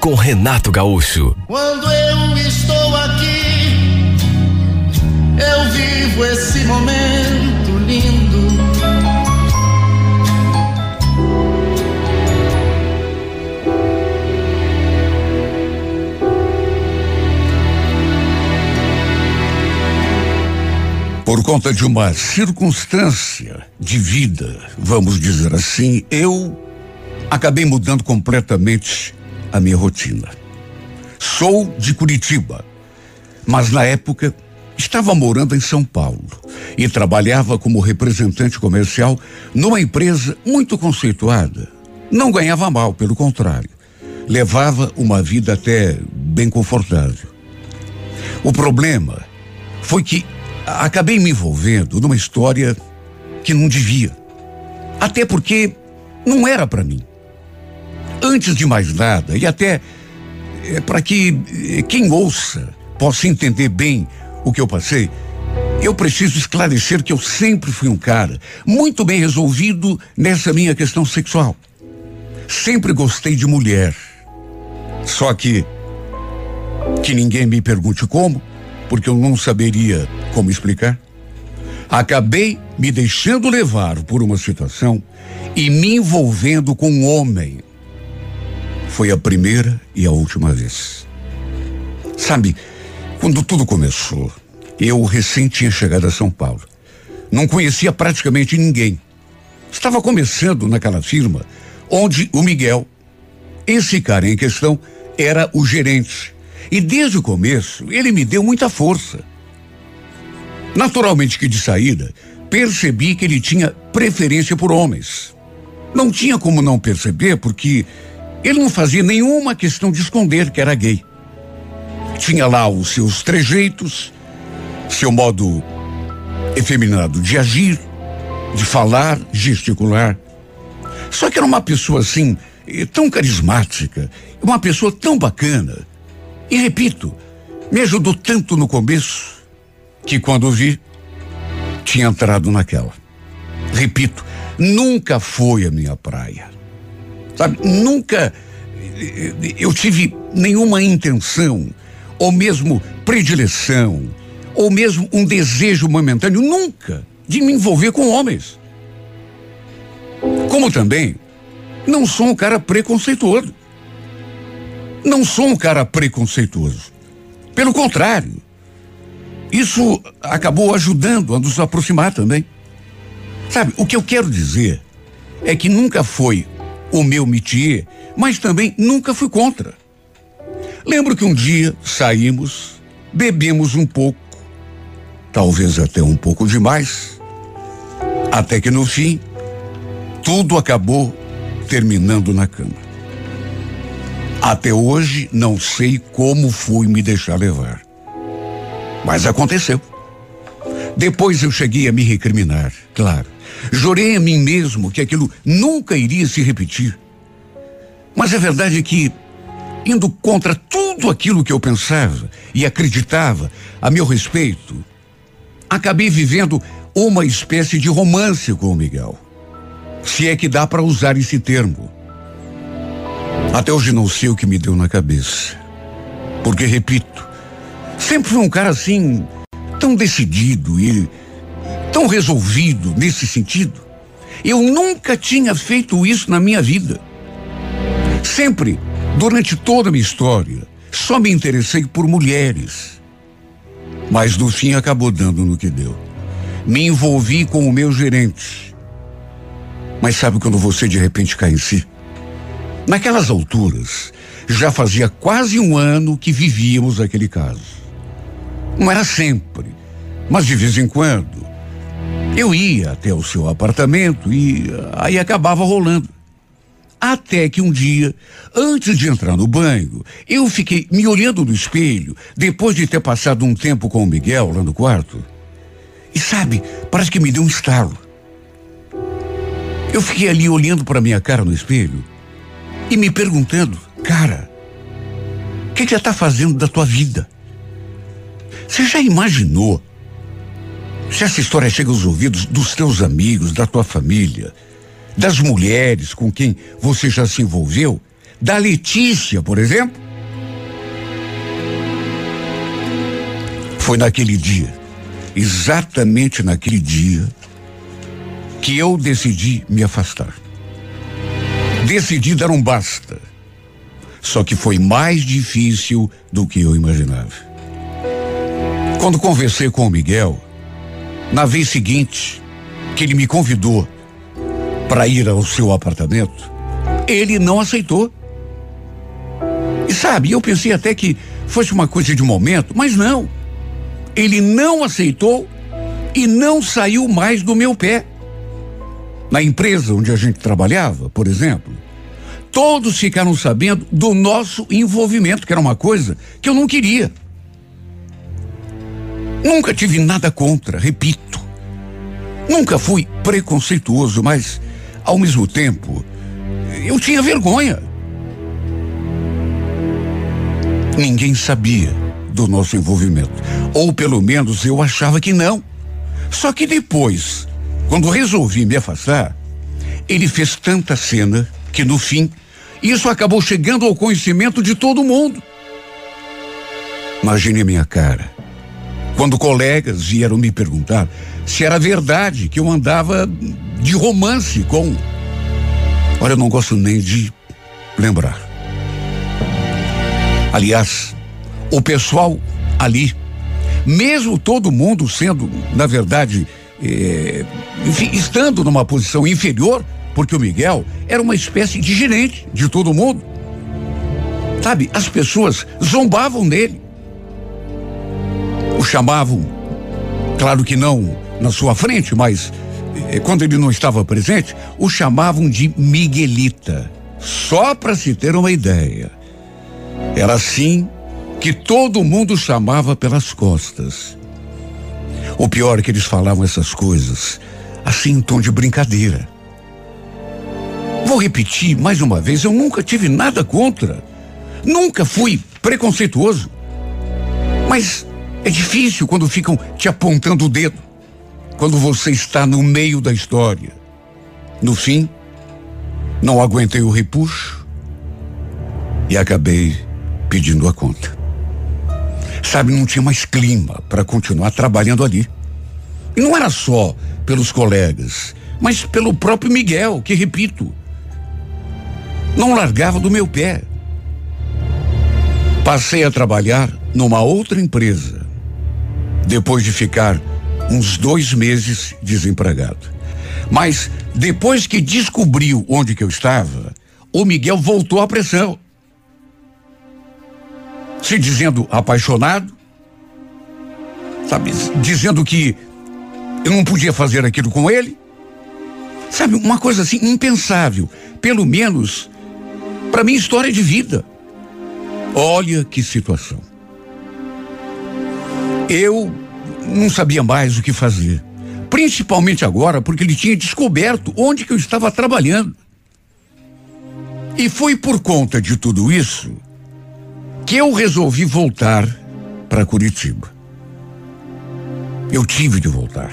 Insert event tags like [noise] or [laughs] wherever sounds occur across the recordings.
com Renato Gaúcho. Quando eu estou aqui, eu vivo esse momento lindo. Por conta de uma circunstância de vida, vamos dizer assim, eu acabei mudando completamente a minha rotina. Sou de Curitiba, mas na época estava morando em São Paulo e trabalhava como representante comercial numa empresa muito conceituada. Não ganhava mal, pelo contrário. Levava uma vida até bem confortável. O problema foi que acabei me envolvendo numa história que não devia. Até porque não era para mim. Antes de mais nada, e até é, para que é, quem ouça possa entender bem o que eu passei, eu preciso esclarecer que eu sempre fui um cara muito bem resolvido nessa minha questão sexual. Sempre gostei de mulher. Só que que ninguém me pergunte como, porque eu não saberia como explicar. Acabei me deixando levar por uma situação e me envolvendo com um homem. Foi a primeira e a última vez. Sabe, quando tudo começou, eu recém tinha chegado a São Paulo. Não conhecia praticamente ninguém. Estava começando naquela firma onde o Miguel, esse cara em questão, era o gerente. E desde o começo ele me deu muita força. Naturalmente que de saída, percebi que ele tinha preferência por homens. Não tinha como não perceber, porque ele não fazia nenhuma questão de esconder que era gay. Tinha lá os seus trejeitos, seu modo efeminado de agir, de falar, gesticular. Só que era uma pessoa assim, tão carismática, uma pessoa tão bacana. E repito, me ajudou tanto no começo que quando vi, tinha entrado naquela. Repito, nunca foi a minha praia. Sabe, nunca eu tive nenhuma intenção, ou mesmo predileção, ou mesmo um desejo momentâneo, nunca, de me envolver com homens. Como também, não sou um cara preconceituoso. Não sou um cara preconceituoso. Pelo contrário, isso acabou ajudando a nos aproximar também. Sabe, o que eu quero dizer é que nunca foi o meu métier, mas também nunca fui contra. Lembro que um dia saímos, bebemos um pouco, talvez até um pouco demais, até que no fim, tudo acabou terminando na cama. Até hoje não sei como fui me deixar levar. Mas aconteceu. Depois eu cheguei a me recriminar, claro. Jurei a mim mesmo que aquilo nunca iria se repetir. Mas a verdade é que, indo contra tudo aquilo que eu pensava e acreditava a meu respeito, acabei vivendo uma espécie de romance com o Miguel. Se é que dá para usar esse termo. Até hoje não sei o que me deu na cabeça. Porque, repito, sempre fui um cara assim, tão decidido e tão resolvido nesse sentido. Eu nunca tinha feito isso na minha vida. Sempre, durante toda a minha história, só me interessei por mulheres. Mas no fim acabou dando no que deu. Me envolvi com o meu gerente. Mas sabe quando você de repente cai em si? Naquelas alturas, já fazia quase um ano que vivíamos aquele caso. Não era sempre, mas de vez em quando. Eu ia até o seu apartamento e aí acabava rolando. Até que um dia, antes de entrar no banho, eu fiquei me olhando no espelho, depois de ter passado um tempo com o Miguel lá no quarto. E sabe, parece que me deu um estalo. Eu fiquei ali olhando para minha cara no espelho e me perguntando, cara, o que, que você está fazendo da tua vida? Você já imaginou se essa história chega aos ouvidos dos teus amigos, da tua família, das mulheres com quem você já se envolveu, da Letícia, por exemplo? Foi naquele dia, exatamente naquele dia, que eu decidi me afastar. Decidi dar um basta. Só que foi mais difícil do que eu imaginava. Quando conversei com o Miguel, na vez seguinte que ele me convidou para ir ao seu apartamento, ele não aceitou. E sabe, eu pensei até que fosse uma coisa de momento, mas não. Ele não aceitou e não saiu mais do meu pé. Na empresa onde a gente trabalhava, por exemplo, todos ficaram sabendo do nosso envolvimento, que era uma coisa que eu não queria. Nunca tive nada contra, repito. Nunca fui preconceituoso, mas, ao mesmo tempo, eu tinha vergonha. Ninguém sabia do nosso envolvimento. Ou pelo menos eu achava que não. Só que depois, quando resolvi me afastar, ele fez tanta cena que no fim, isso acabou chegando ao conhecimento de todo mundo. Imagine a minha cara quando colegas vieram me perguntar se era verdade que eu andava de romance com. Olha, eu não gosto nem de lembrar. Aliás, o pessoal ali, mesmo todo mundo sendo, na verdade, eh, enfim, estando numa posição inferior, porque o Miguel era uma espécie de gerente de todo mundo. Sabe, as pessoas zombavam dele chamavam, claro que não na sua frente, mas eh, quando ele não estava presente, o chamavam de Miguelita. Só para se ter uma ideia. Era assim que todo mundo chamava pelas costas. O pior é que eles falavam essas coisas assim em tom de brincadeira. Vou repetir mais uma vez, eu nunca tive nada contra. Nunca fui preconceituoso. Mas é difícil quando ficam te apontando o dedo, quando você está no meio da história. No fim, não aguentei o repuxo e acabei pedindo a conta. Sabe, não tinha mais clima para continuar trabalhando ali. E não era só pelos colegas, mas pelo próprio Miguel, que repito, não largava do meu pé. Passei a trabalhar numa outra empresa depois de ficar uns dois meses desempregado. Mas depois que descobriu onde que eu estava, o Miguel voltou à pressão. Se dizendo apaixonado, sabe, dizendo que eu não podia fazer aquilo com ele. Sabe, uma coisa assim impensável, pelo menos para minha história de vida. Olha que situação. Eu não sabia mais o que fazer. Principalmente agora, porque ele tinha descoberto onde que eu estava trabalhando. E foi por conta de tudo isso que eu resolvi voltar para Curitiba. Eu tive de voltar.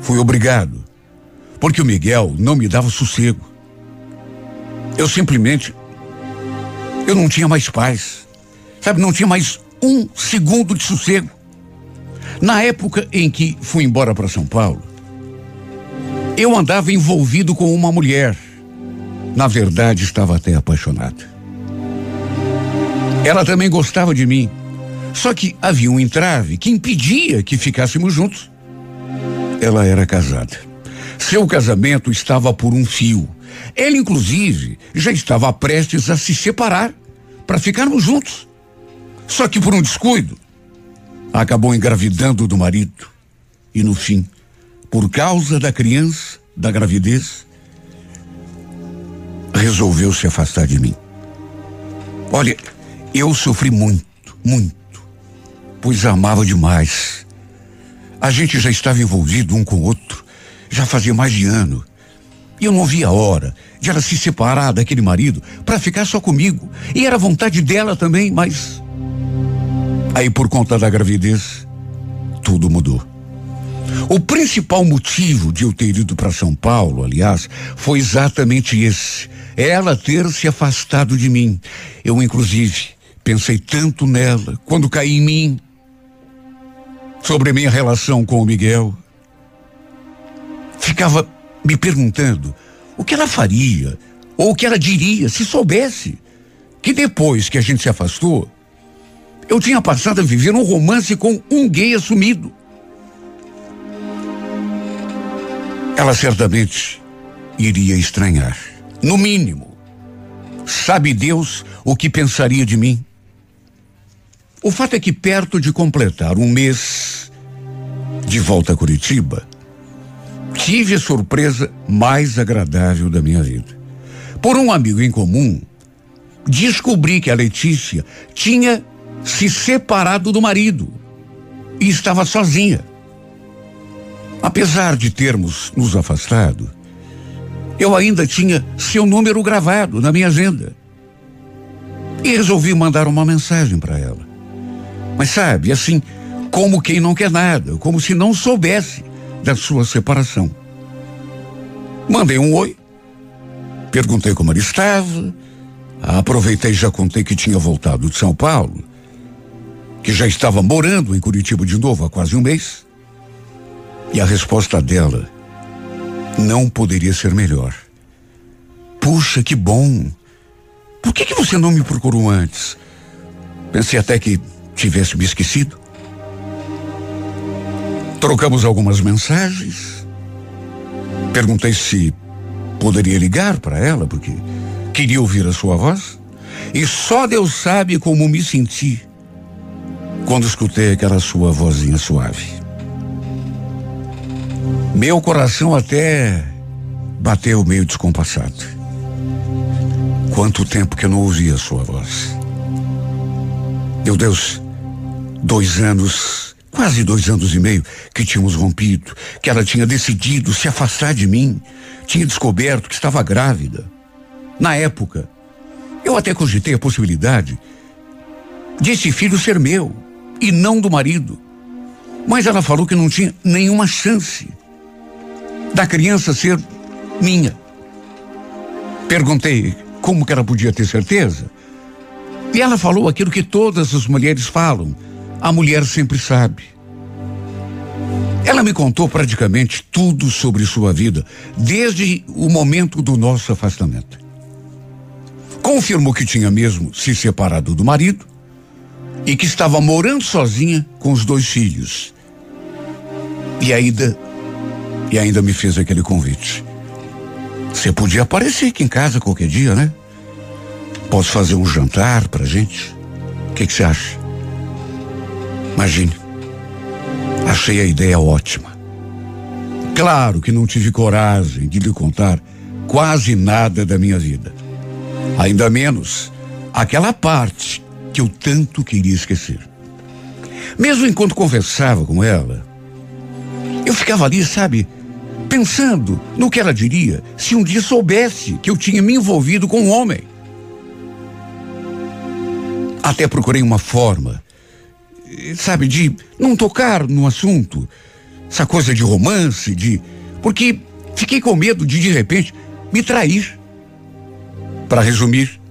Fui obrigado. Porque o Miguel não me dava sossego. Eu simplesmente. Eu não tinha mais paz. Sabe, não tinha mais um segundo de sossego. Na época em que fui embora para São Paulo, eu andava envolvido com uma mulher. Na verdade, estava até apaixonado. Ela também gostava de mim. Só que havia um entrave que impedia que ficássemos juntos. Ela era casada. Seu casamento estava por um fio. Ela, inclusive, já estava prestes a se separar para ficarmos juntos. Só que por um descuido, acabou engravidando do marido. E no fim, por causa da criança, da gravidez, resolveu se afastar de mim. Olha, eu sofri muito, muito, pois amava demais. A gente já estava envolvido um com o outro, já fazia mais de ano. E eu não via a hora de ela se separar daquele marido para ficar só comigo. E era vontade dela também, mas. Aí, por conta da gravidez, tudo mudou. O principal motivo de eu ter ido para São Paulo, aliás, foi exatamente esse. Ela ter se afastado de mim. Eu, inclusive, pensei tanto nela quando caí em mim. Sobre minha relação com o Miguel. Ficava me perguntando o que ela faria ou o que ela diria se soubesse que depois que a gente se afastou, eu tinha passado a viver um romance com um gay assumido. Ela certamente iria estranhar. No mínimo, sabe Deus o que pensaria de mim? O fato é que, perto de completar um mês de volta a Curitiba, tive a surpresa mais agradável da minha vida. Por um amigo em comum, descobri que a Letícia tinha se separado do marido e estava sozinha. Apesar de termos nos afastado, eu ainda tinha seu número gravado na minha agenda. E resolvi mandar uma mensagem para ela. Mas sabe, assim, como quem não quer nada, como se não soubesse da sua separação. Mandei um oi, perguntei como ela estava, aproveitei e já contei que tinha voltado de São Paulo, que já estava morando em Curitiba de novo há quase um mês. E a resposta dela não poderia ser melhor. Puxa, que bom. Por que, que você não me procurou antes? Pensei até que tivesse me esquecido. Trocamos algumas mensagens. Perguntei se poderia ligar para ela, porque queria ouvir a sua voz. E só Deus sabe como me senti quando escutei aquela sua vozinha suave. Meu coração até bateu meio descompassado. Quanto tempo que eu não ouvia a sua voz. Meu Deus, dois anos, quase dois anos e meio que tínhamos rompido, que ela tinha decidido se afastar de mim, tinha descoberto que estava grávida. Na época, eu até cogitei a possibilidade de esse filho ser meu e não do marido. Mas ela falou que não tinha nenhuma chance da criança ser minha. Perguntei como que ela podia ter certeza. E ela falou aquilo que todas as mulheres falam: a mulher sempre sabe. Ela me contou praticamente tudo sobre sua vida, desde o momento do nosso afastamento. Confirmou que tinha mesmo se separado do marido e que estava morando sozinha com os dois filhos. E ainda e ainda me fez aquele convite. Você podia aparecer aqui em casa qualquer dia, né? Posso fazer um jantar pra gente? O que você acha? Imagine. Achei a ideia ótima. Claro que não tive coragem de lhe contar quase nada da minha vida. Ainda menos aquela parte que eu tanto queria esquecer. Mesmo enquanto conversava com ela, eu ficava ali, sabe, pensando no que ela diria se um dia soubesse que eu tinha me envolvido com um homem. Até procurei uma forma, sabe, de não tocar no assunto, essa coisa de romance, de. Porque fiquei com medo de, de repente, me trair. Para resumir,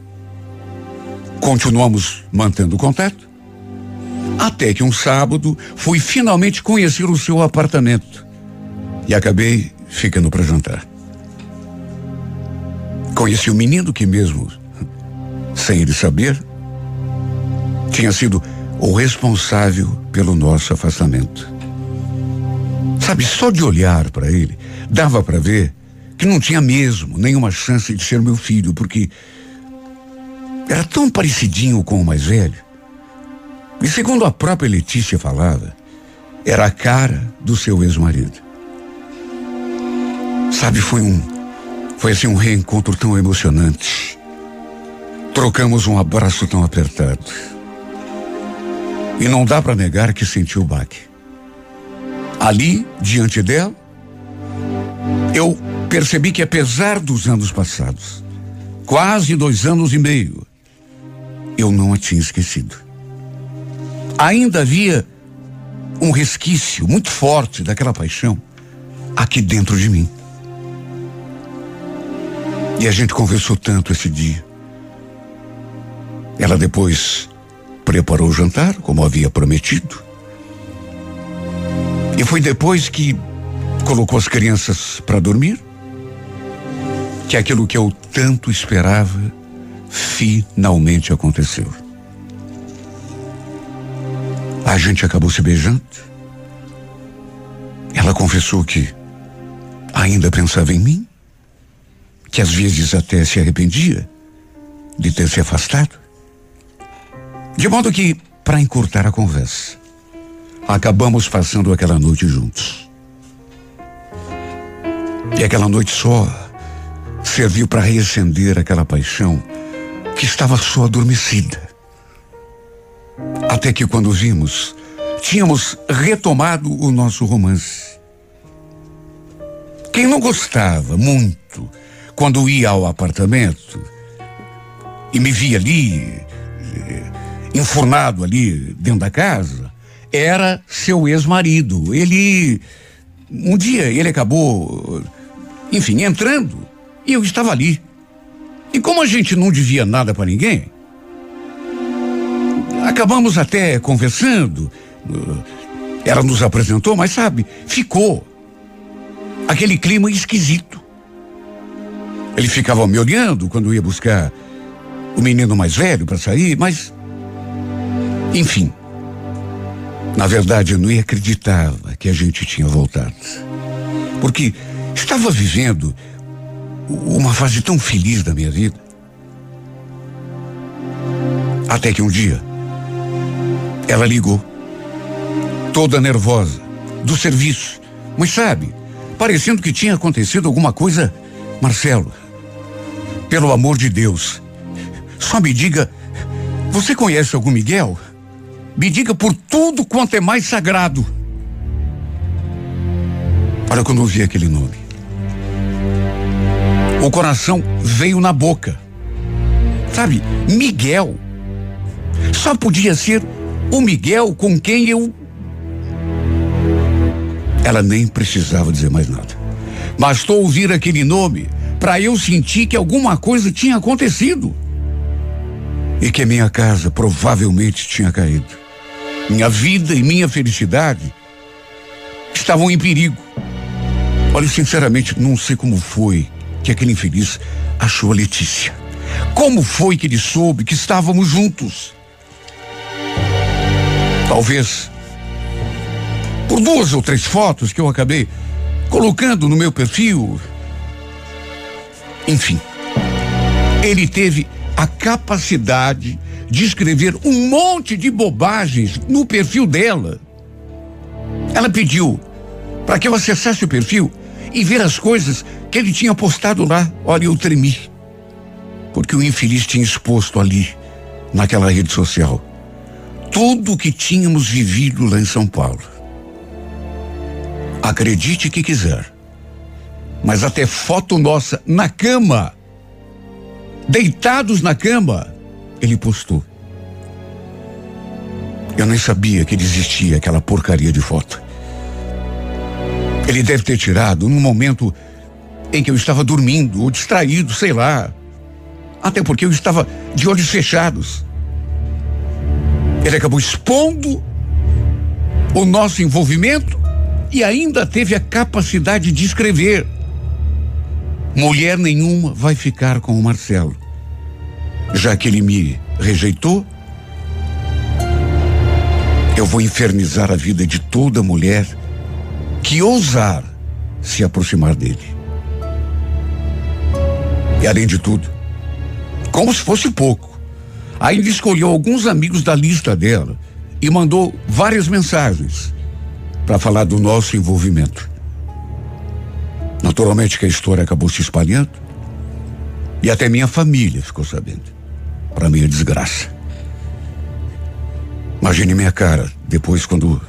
continuamos mantendo contato. Até que um sábado fui finalmente conhecer o seu apartamento e acabei ficando para jantar. Conheci o um menino que mesmo, sem ele saber, tinha sido o responsável pelo nosso afastamento. Sabe, só de olhar para ele, dava para ver que não tinha mesmo nenhuma chance de ser meu filho, porque era tão parecidinho com o mais velho. E segundo a própria Letícia falava, era a cara do seu ex-marido. Sabe, foi um Foi assim um reencontro tão emocionante. Trocamos um abraço tão apertado. E não dá para negar que senti o baque. Ali, diante dela, eu percebi que apesar dos anos passados, quase dois anos e meio, eu não a tinha esquecido. Ainda havia um resquício muito forte daquela paixão aqui dentro de mim. E a gente conversou tanto esse dia. Ela depois preparou o jantar, como havia prometido. E foi depois que colocou as crianças para dormir que aquilo que eu tanto esperava finalmente aconteceu. A gente acabou se beijando. Ela confessou que ainda pensava em mim que às vezes até se arrependia de ter se afastado. De modo que, para encurtar a conversa, acabamos passando aquela noite juntos. E aquela noite só serviu para reacender aquela paixão que estava só adormecida. Até que quando vimos, tínhamos retomado o nosso romance. Quem não gostava muito quando ia ao apartamento e me via ali, eh, enfurnado ali dentro da casa, era seu ex-marido. Ele, um dia, ele acabou, enfim, entrando e eu estava ali. E como a gente não devia nada para ninguém, acabamos até conversando. Ela nos apresentou, mas sabe, ficou aquele clima esquisito. Ele ficava me olhando quando ia buscar o menino mais velho para sair, mas. Enfim. Na verdade, eu não acreditava que a gente tinha voltado. Porque estava vivendo uma fase tão feliz da minha vida. Até que um dia, ela ligou, toda nervosa, do serviço. Mas sabe, parecendo que tinha acontecido alguma coisa. Marcelo, pelo amor de Deus, só me diga, você conhece algum Miguel? Me diga por tudo quanto é mais sagrado. Olha quando eu vi aquele nome. O coração veio na boca. Sabe, Miguel. Só podia ser o Miguel com quem eu. Ela nem precisava dizer mais nada. Bastou ouvir aquele nome para eu sentir que alguma coisa tinha acontecido. E que minha casa provavelmente tinha caído. Minha vida e minha felicidade estavam em perigo. Olha, sinceramente, não sei como foi que aquele infeliz achou a Letícia. Como foi que ele soube que estávamos juntos? Talvez por duas ou três fotos que eu acabei colocando no meu perfil, enfim, ele teve a capacidade de escrever um monte de bobagens no perfil dela. Ela pediu para que eu acessasse o perfil e ver as coisas que ele tinha postado lá. Olha, eu tremi. Porque o infeliz tinha exposto ali, naquela rede social, tudo o que tínhamos vivido lá em São Paulo. Acredite que quiser. Mas até foto nossa na cama, deitados na cama, ele postou. Eu nem sabia que existia aquela porcaria de foto. Ele deve ter tirado num momento em que eu estava dormindo ou distraído, sei lá. Até porque eu estava de olhos fechados. Ele acabou expondo o nosso envolvimento e ainda teve a capacidade de escrever. Mulher nenhuma vai ficar com o Marcelo. Já que ele me rejeitou, eu vou infernizar a vida de toda mulher que ousar se aproximar dele. E além de tudo, como se fosse pouco, ainda escolheu alguns amigos da lista dela e mandou várias mensagens para falar do nosso envolvimento. Naturalmente que a história acabou se espalhando E até minha família ficou sabendo. Para minha desgraça. Imagine minha cara depois quando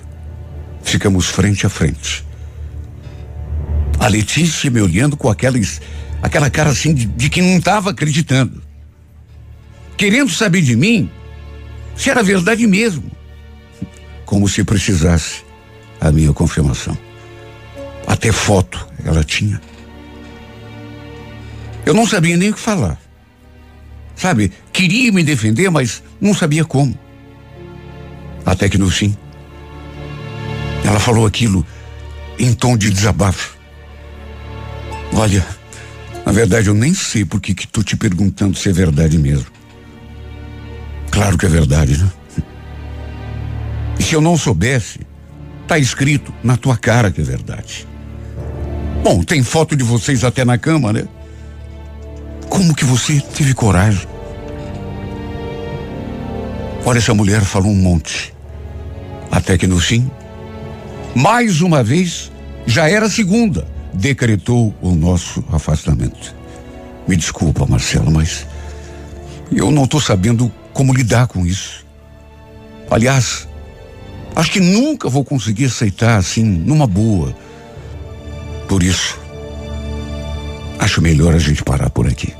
ficamos frente a frente. A Letícia me olhando com aquelas, aquela cara assim de, de que não estava acreditando. Querendo saber de mim se era verdade mesmo. Como se precisasse a minha confirmação. Até foto ela tinha. Eu não sabia nem o que falar. Sabe, queria me defender, mas não sabia como. Até que no fim, ela falou aquilo em tom de desabafo. Olha, na verdade eu nem sei por que tô te perguntando se é verdade mesmo. Claro que é verdade, né? E se eu não soubesse, tá escrito na tua cara que é verdade. Bom, tem foto de vocês até na cama, né? Como que você teve coragem? Olha, essa mulher falou um monte. Até que no fim, mais uma vez, já era segunda decretou o nosso afastamento. Me desculpa, Marcelo, mas eu não estou sabendo como lidar com isso. Aliás, acho que nunca vou conseguir aceitar assim, numa boa. Por isso, acho melhor a gente parar por aqui.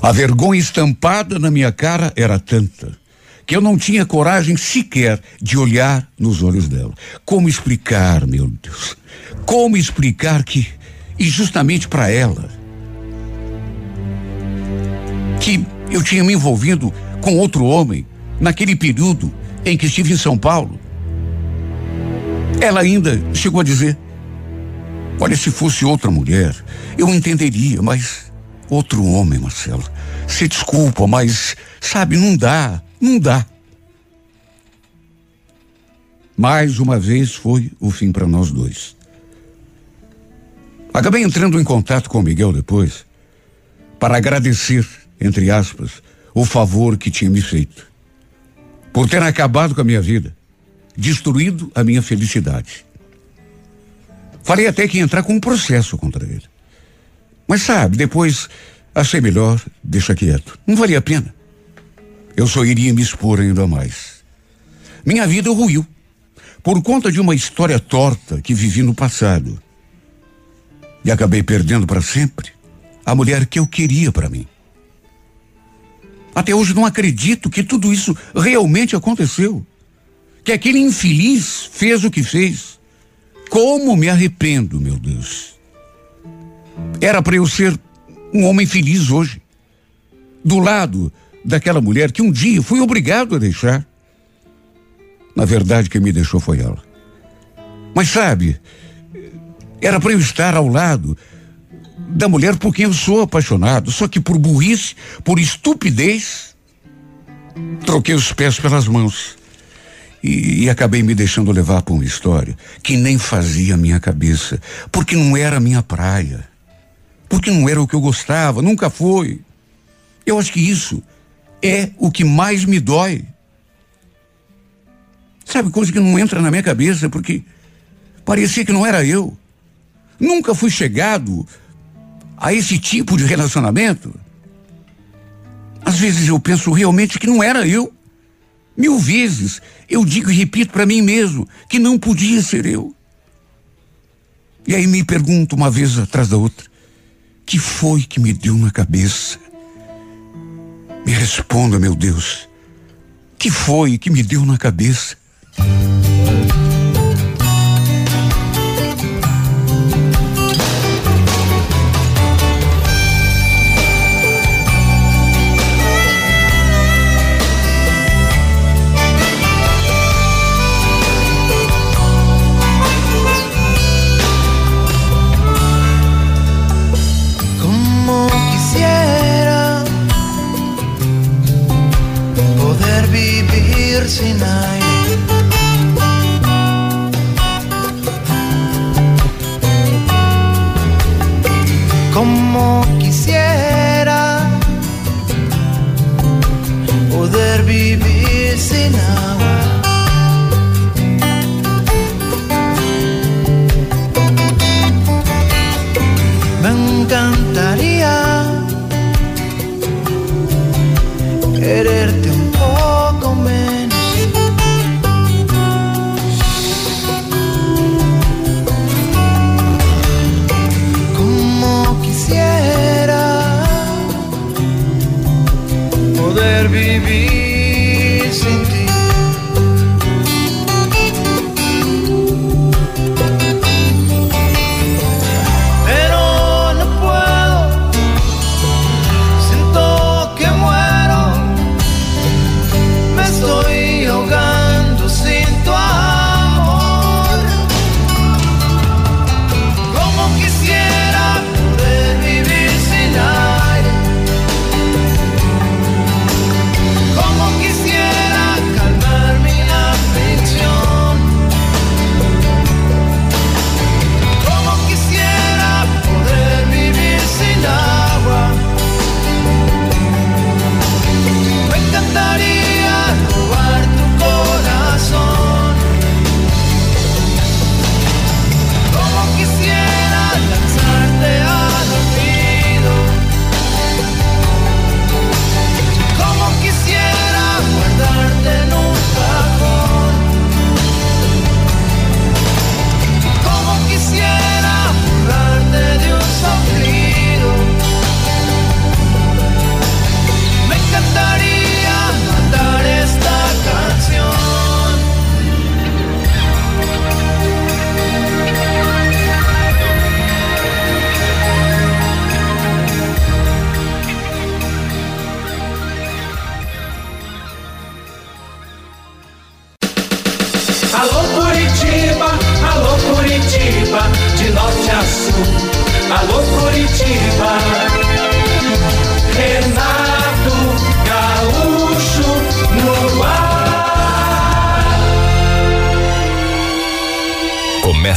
A vergonha estampada na minha cara era tanta que eu não tinha coragem sequer de olhar nos olhos dela. Como explicar, meu Deus? Como explicar que, e justamente para ela, que eu tinha me envolvido com outro homem naquele período em que estive em São Paulo? Ela ainda chegou a dizer: Olha, se fosse outra mulher, eu entenderia, mas outro homem, Marcelo. Se desculpa, mas, sabe, não dá. Não dá. Mais uma vez foi o fim para nós dois. Acabei entrando em contato com o Miguel depois para agradecer, entre aspas, o favor que tinha me feito. Por ter acabado com a minha vida, destruído a minha felicidade. Falei até que ia entrar com um processo contra ele. Mas sabe, depois achei melhor, deixa quieto. Não valia a pena eu só iria me expor ainda mais. Minha vida ruiu por conta de uma história torta que vivi no passado. E acabei perdendo para sempre a mulher que eu queria para mim. Até hoje não acredito que tudo isso realmente aconteceu. Que aquele infeliz fez o que fez. Como me arrependo, meu Deus. Era para eu ser um homem feliz hoje. Do lado daquela mulher que um dia fui obrigado a deixar. Na verdade, quem me deixou foi ela. Mas sabe, era para eu estar ao lado da mulher por quem eu sou apaixonado, só que por burrice, por estupidez, troquei os pés pelas mãos. E, e, acabei me deixando levar por uma história que nem fazia minha cabeça, porque não era minha praia, porque não era o que eu gostava, nunca foi. Eu acho que isso é o que mais me dói. Sabe, coisa que não entra na minha cabeça, porque parecia que não era eu. Nunca fui chegado a esse tipo de relacionamento. Às vezes eu penso realmente que não era eu. Mil vezes eu digo e repito para mim mesmo que não podia ser eu. E aí me pergunto uma vez atrás da outra: que foi que me deu na cabeça? Me responda, meu Deus. Que foi que me deu na cabeça?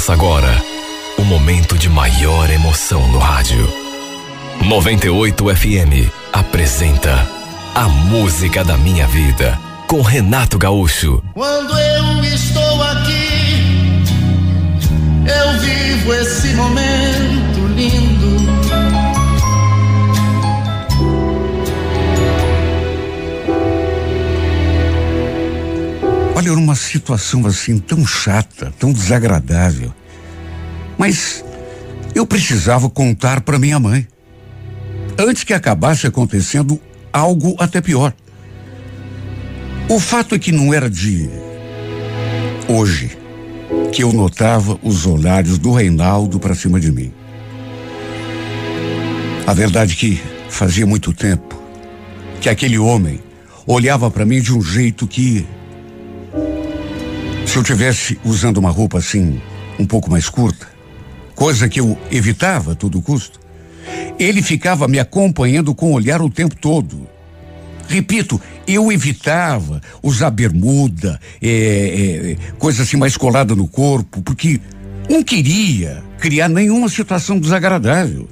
Começa agora o momento de maior emoção no rádio. 98 FM apresenta A Música da Minha Vida com Renato Gaúcho. Quando eu estou aqui, eu vivo esse momento lindo. Olha, era uma situação assim tão chata, tão desagradável. Mas eu precisava contar para minha mãe. Antes que acabasse acontecendo algo até pior. O fato é que não era de hoje que eu notava os olhares do Reinaldo para cima de mim. A verdade é que fazia muito tempo que aquele homem olhava para mim de um jeito que se eu tivesse usando uma roupa assim um pouco mais curta, coisa que eu evitava a todo custo, ele ficava me acompanhando com o olhar o tempo todo. Repito, eu evitava usar bermuda, é, é, coisa assim mais colada no corpo, porque não queria criar nenhuma situação desagradável.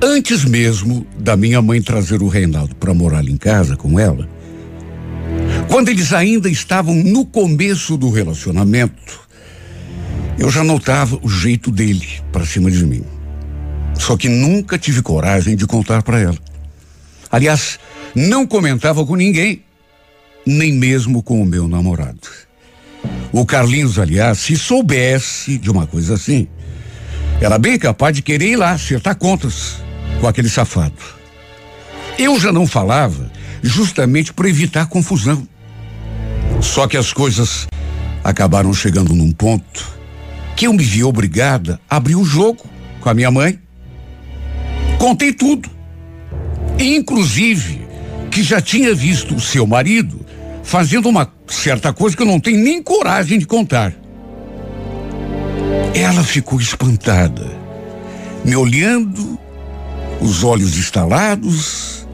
Antes mesmo da minha mãe trazer o Reinaldo para morar em casa com ela, quando eles ainda estavam no começo do relacionamento, eu já notava o jeito dele para cima de mim. Só que nunca tive coragem de contar para ela. Aliás, não comentava com ninguém, nem mesmo com o meu namorado. O Carlinhos, aliás, se soubesse de uma coisa assim, era bem capaz de querer ir lá acertar contas com aquele safado. Eu já não falava justamente para evitar confusão. Só que as coisas acabaram chegando num ponto que eu me vi obrigada a abrir o jogo com a minha mãe. Contei tudo. Inclusive que já tinha visto o seu marido fazendo uma certa coisa que eu não tenho nem coragem de contar. Ela ficou espantada, me olhando, os olhos estalados.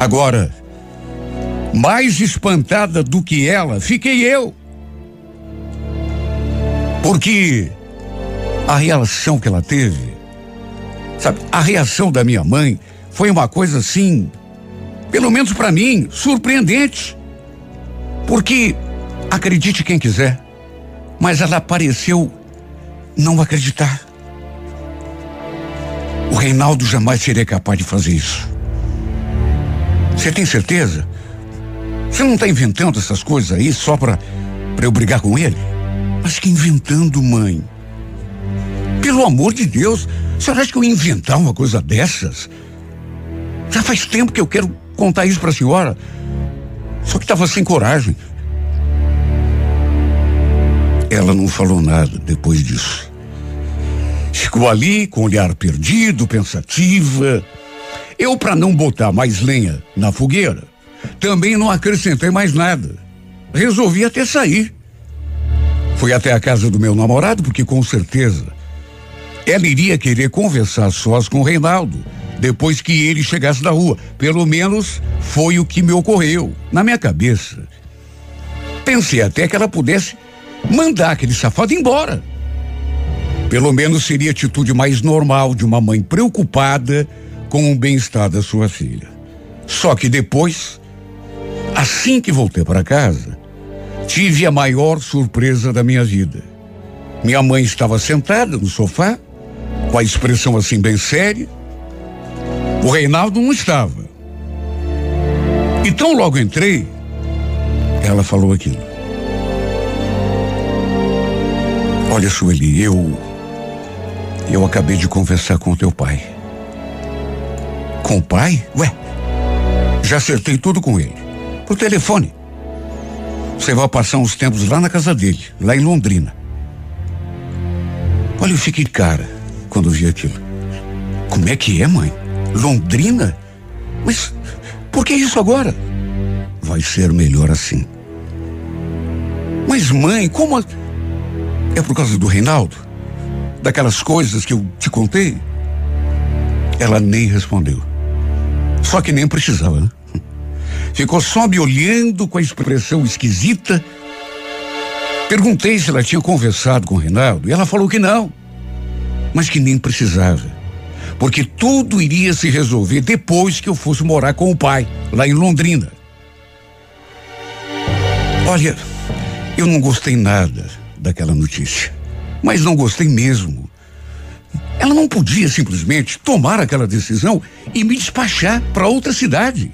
Agora, mais espantada do que ela, fiquei eu. Porque a reação que ela teve, sabe, a reação da minha mãe foi uma coisa assim, pelo menos para mim, surpreendente. Porque, acredite quem quiser, mas ela pareceu não acreditar. O Reinaldo jamais seria capaz de fazer isso. Você tem certeza? Você não está inventando essas coisas aí só para eu brigar com ele? Mas que inventando, mãe? Pelo amor de Deus, acha que eu ia inventar uma coisa dessas? Já faz tempo que eu quero contar isso para a senhora. Só que estava sem coragem. Ela não falou nada depois disso. Ficou ali com o olhar perdido, pensativa. Eu, para não botar mais lenha na fogueira, também não acrescentei mais nada. Resolvi até sair. Fui até a casa do meu namorado, porque com certeza ela iria querer conversar sós com o Reinaldo depois que ele chegasse da rua. Pelo menos foi o que me ocorreu na minha cabeça. Pensei até que ela pudesse mandar aquele safado embora. Pelo menos seria a atitude mais normal de uma mãe preocupada com o bem-estar da sua filha. Só que depois, assim que voltei para casa, tive a maior surpresa da minha vida. Minha mãe estava sentada no sofá, com a expressão assim bem séria. O Reinaldo não estava. Então logo entrei, ela falou aquilo. Olha, Sueli, eu. Eu acabei de conversar com o teu pai. Com o pai? Ué, já acertei tudo com ele. Por telefone. Você vai passar uns tempos lá na casa dele, lá em Londrina. Olha, eu fiquei cara quando vi aquilo. Como é que é, mãe? Londrina? Mas por que isso agora? Vai ser melhor assim. Mas mãe, como a... É por causa do Reinaldo? Daquelas coisas que eu te contei? Ela nem respondeu. Só que nem precisava, né? Ficou só me olhando com a expressão esquisita. Perguntei se ela tinha conversado com o Reinaldo e ela falou que não, mas que nem precisava, porque tudo iria se resolver depois que eu fosse morar com o pai, lá em Londrina. Olha, eu não gostei nada daquela notícia, mas não gostei mesmo. Ela não podia simplesmente tomar aquela decisão e me despachar para outra cidade.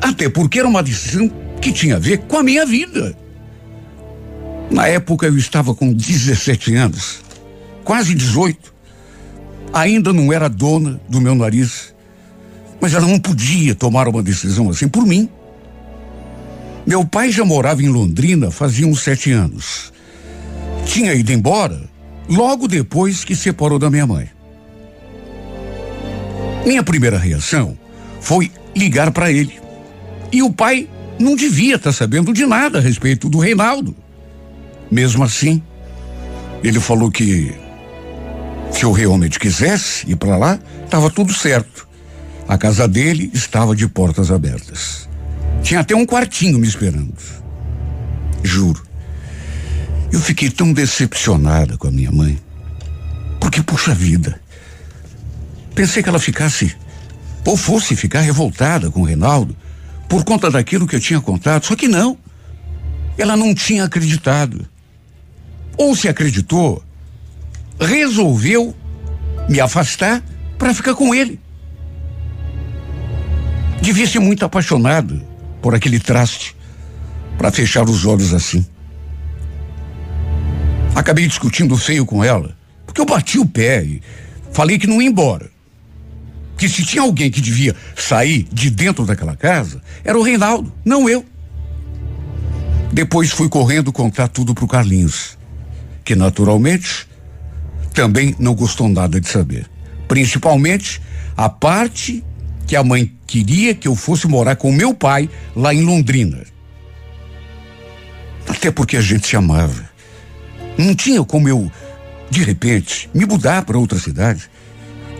Até porque era uma decisão que tinha a ver com a minha vida. Na época eu estava com 17 anos, quase 18. Ainda não era dona do meu nariz, mas ela não podia tomar uma decisão assim por mim. Meu pai já morava em Londrina fazia uns sete anos. Tinha ido embora logo depois que separou da minha mãe. Minha primeira reação foi ligar para ele. E o pai não devia estar tá sabendo de nada a respeito do Reinaldo. Mesmo assim, ele falou que se eu realmente quisesse ir para lá, estava tudo certo. A casa dele estava de portas abertas. Tinha até um quartinho me esperando. Juro. Eu fiquei tão decepcionada com a minha mãe. Porque, puxa vida, pensei que ela ficasse, ou fosse ficar revoltada com o Reinaldo, por conta daquilo que eu tinha contado. Só que não. Ela não tinha acreditado. Ou se acreditou, resolveu me afastar para ficar com ele. Devia ser muito apaixonado por aquele traste para fechar os olhos assim. Acabei discutindo feio com ela, porque eu bati o pé e falei que não ia embora. Que se tinha alguém que devia sair de dentro daquela casa, era o Reinaldo, não eu. Depois fui correndo contar tudo pro Carlinhos, que naturalmente também não gostou nada de saber. Principalmente a parte que a mãe queria que eu fosse morar com meu pai lá em Londrina. Até porque a gente se amava. Não tinha como eu, de repente, me mudar para outra cidade.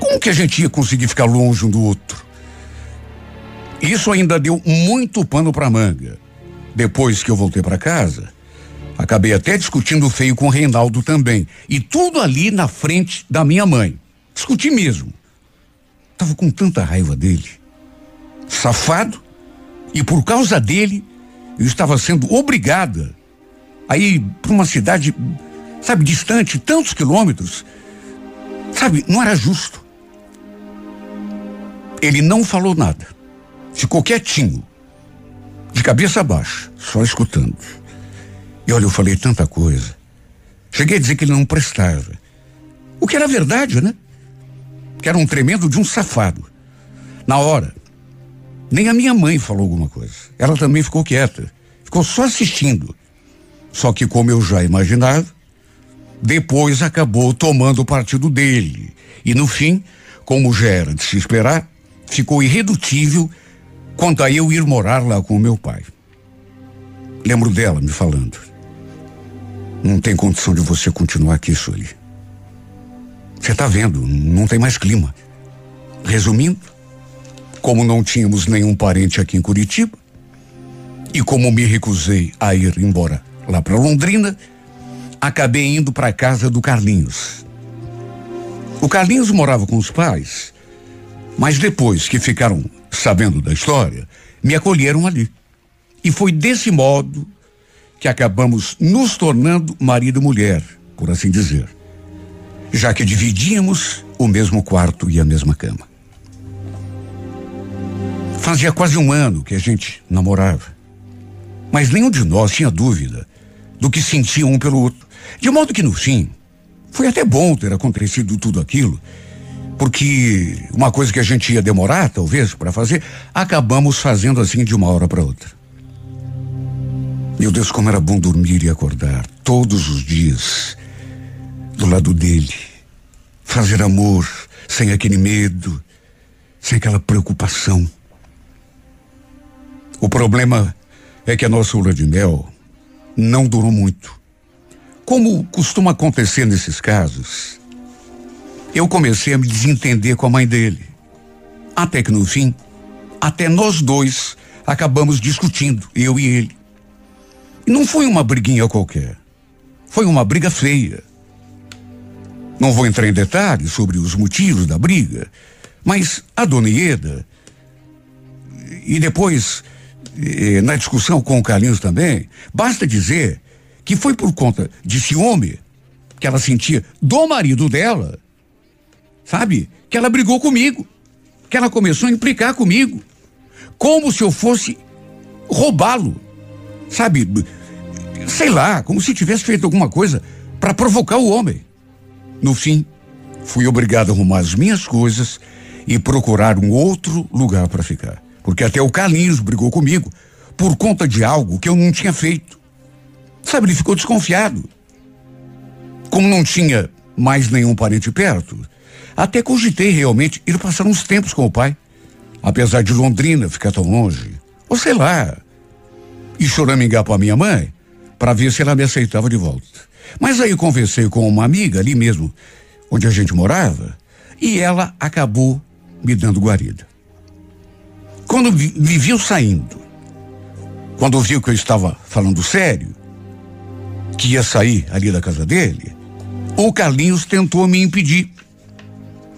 Como que a gente ia conseguir ficar longe um do outro? Isso ainda deu muito pano para manga. Depois que eu voltei para casa, acabei até discutindo feio com o Reinaldo também. E tudo ali na frente da minha mãe. Discuti mesmo. Tava com tanta raiva dele. Safado. E por causa dele, eu estava sendo obrigada a ir para uma cidade sabe, distante, tantos quilômetros. Sabe, não era justo. Ele não falou nada. Ficou quietinho, de cabeça baixa, só escutando. E olha, eu falei tanta coisa. Cheguei a dizer que ele não prestava. O que era verdade, né? Que era um tremendo de um safado. Na hora, nem a minha mãe falou alguma coisa. Ela também ficou quieta. Ficou só assistindo. Só que, como eu já imaginava, depois acabou tomando o partido dele. E no fim, como já era de se esperar, ficou irredutível quanto a eu ir morar lá com o meu pai. Lembro dela me falando. Não tem condição de você continuar aqui, Sully. Você está vendo, não tem mais clima. Resumindo, como não tínhamos nenhum parente aqui em Curitiba, e como me recusei a ir embora lá para Londrina, acabei indo para casa do Carlinhos. O Carlinhos morava com os pais, mas depois que ficaram sabendo da história, me acolheram ali. E foi desse modo que acabamos nos tornando marido e mulher, por assim dizer, já que dividíamos o mesmo quarto e a mesma cama. Fazia quase um ano que a gente namorava, mas nenhum de nós tinha dúvida do que sentia um pelo outro. De modo que no fim, foi até bom ter acontecido tudo aquilo, porque uma coisa que a gente ia demorar, talvez, para fazer, acabamos fazendo assim de uma hora para outra. Meu Deus, como era bom dormir e acordar todos os dias do lado dele. Fazer amor sem aquele medo, sem aquela preocupação. O problema é que a nossa lua de mel não durou muito. Como costuma acontecer nesses casos, eu comecei a me desentender com a mãe dele. Até que no fim, até nós dois acabamos discutindo, eu e ele. E não foi uma briguinha qualquer. Foi uma briga feia. Não vou entrar em detalhes sobre os motivos da briga, mas a dona Ieda, e depois eh, na discussão com o Carlinhos também, basta dizer que foi por conta de ciúme que ela sentia do marido dela, sabe? Que ela brigou comigo, que ela começou a implicar comigo, como se eu fosse roubá-lo, sabe? Sei lá, como se tivesse feito alguma coisa para provocar o homem. No fim, fui obrigado a arrumar as minhas coisas e procurar um outro lugar para ficar. Porque até o Carlinhos brigou comigo por conta de algo que eu não tinha feito. Sabe, ele ficou desconfiado. Como não tinha mais nenhum parente perto, até cogitei realmente ir passar uns tempos com o pai, apesar de Londrina ficar tão longe. Ou sei lá. E choramingar para minha mãe para ver se ela me aceitava de volta. Mas aí conversei com uma amiga ali mesmo, onde a gente morava, e ela acabou me dando guarida. Quando me viu saindo, quando viu que eu estava falando sério, que ia sair ali da casa dele, o Carlinhos tentou me impedir.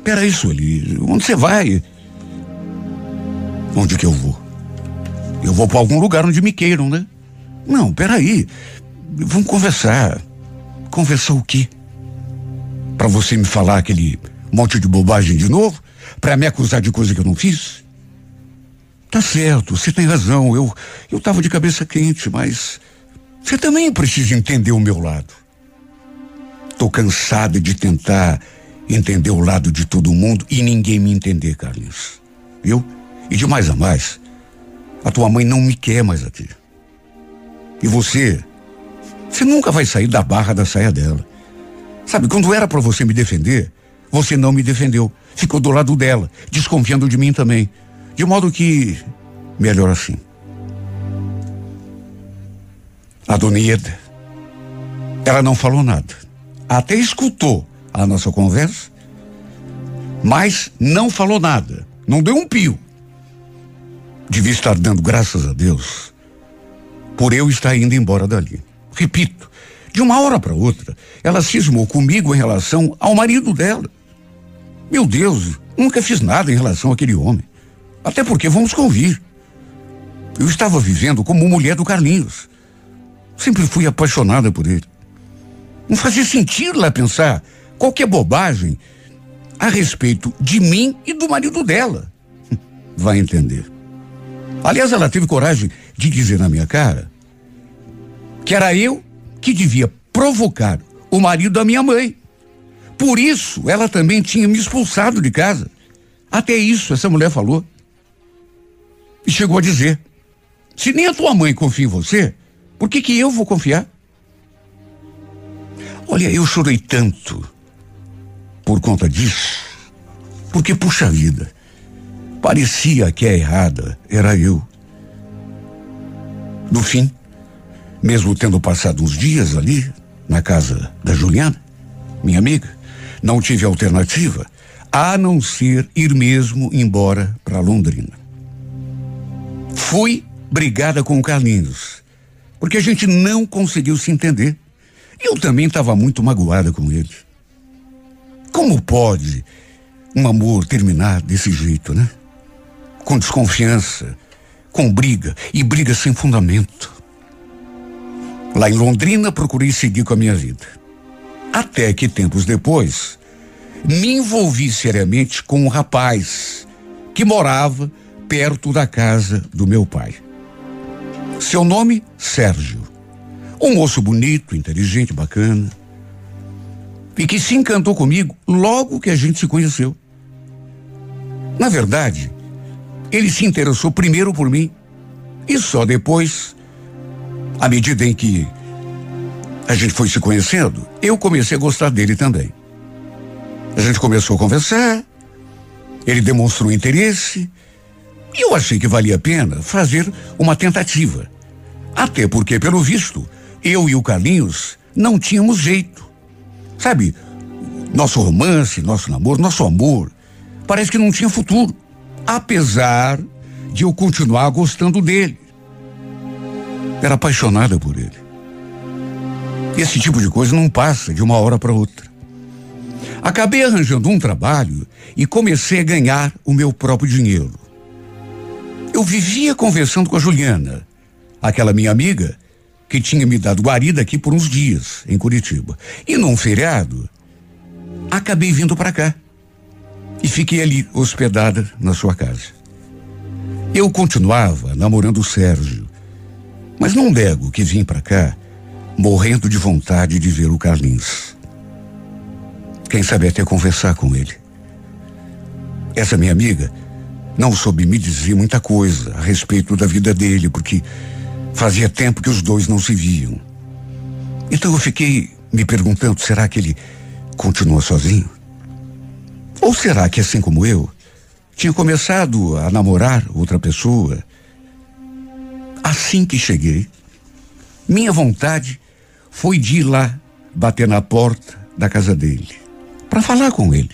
Peraí, Sueli, onde você vai? Onde que eu vou? Eu vou para algum lugar onde me queiram, né? Não, peraí. Vamos conversar. Conversar o quê? Para você me falar aquele monte de bobagem de novo? Para me acusar de coisa que eu não fiz? Tá certo, você tem razão. Eu eu tava de cabeça quente, mas você também precisa entender o meu lado. Tô cansado de tentar entender o lado de todo mundo e ninguém me entender, Carlinhos. Viu? E de mais a mais, a tua mãe não me quer mais aqui. E você, você nunca vai sair da barra da saia dela. Sabe, quando era para você me defender, você não me defendeu. Ficou do lado dela, desconfiando de mim também. De modo que, melhor assim. A dona Ieda, ela não falou nada. Até escutou a nossa conversa, mas não falou nada. Não deu um pio. Devia estar dando graças a Deus por eu estar indo embora dali. Repito, de uma hora para outra, ela cismou comigo em relação ao marido dela. Meu Deus, nunca fiz nada em relação àquele homem. Até porque vamos convir. Eu estava vivendo como mulher do Carlinhos. Sempre fui apaixonada por ele. Não fazia sentido lá pensar qualquer bobagem a respeito de mim e do marido dela. [laughs] Vai entender. Aliás, ela teve coragem de dizer na minha cara que era eu que devia provocar o marido da minha mãe. Por isso, ela também tinha me expulsado de casa. Até isso essa mulher falou. E chegou a dizer: se nem a tua mãe confia em você, por que que eu vou confiar? Olha, eu chorei tanto por conta disso, porque puxa vida, parecia que a errada era eu. No fim, mesmo tendo passado uns dias ali, na casa da Juliana, minha amiga, não tive alternativa a não ser ir mesmo embora para Londrina. Fui brigada com o Carlinhos, porque a gente não conseguiu se entender. Eu também estava muito magoada com ele. Como pode um amor terminar desse jeito, né? Com desconfiança, com briga e briga sem fundamento. Lá em Londrina procurei seguir com a minha vida. Até que tempos depois, me envolvi seriamente com um rapaz que morava perto da casa do meu pai. Seu nome, Sérgio. Um moço bonito, inteligente, bacana. E que se encantou comigo logo que a gente se conheceu. Na verdade, ele se interessou primeiro por mim e só depois, à medida em que a gente foi se conhecendo, eu comecei a gostar dele também. A gente começou a conversar, ele demonstrou interesse e eu achei que valia a pena fazer uma tentativa. Até porque, pelo visto, eu e o Carlinhos não tínhamos jeito. Sabe, nosso romance, nosso namoro, nosso amor, parece que não tinha futuro. Apesar de eu continuar gostando dele. Era apaixonada por ele. Esse tipo de coisa não passa de uma hora para outra. Acabei arranjando um trabalho e comecei a ganhar o meu próprio dinheiro. Eu vivia conversando com a Juliana, aquela minha amiga que tinha me dado guarida aqui por uns dias, em Curitiba. E num feriado, acabei vindo para cá. E fiquei ali hospedada na sua casa. Eu continuava namorando o Sérgio, mas não nego que vim para cá morrendo de vontade de ver o Carlinhos. Quem sabe até conversar com ele. Essa minha amiga não soube me dizer muita coisa a respeito da vida dele, porque fazia tempo que os dois não se viam. Então eu fiquei me perguntando: será que ele continua sozinho? Ou será que, assim como eu, tinha começado a namorar outra pessoa? Assim que cheguei, minha vontade foi de ir lá bater na porta da casa dele para falar com ele.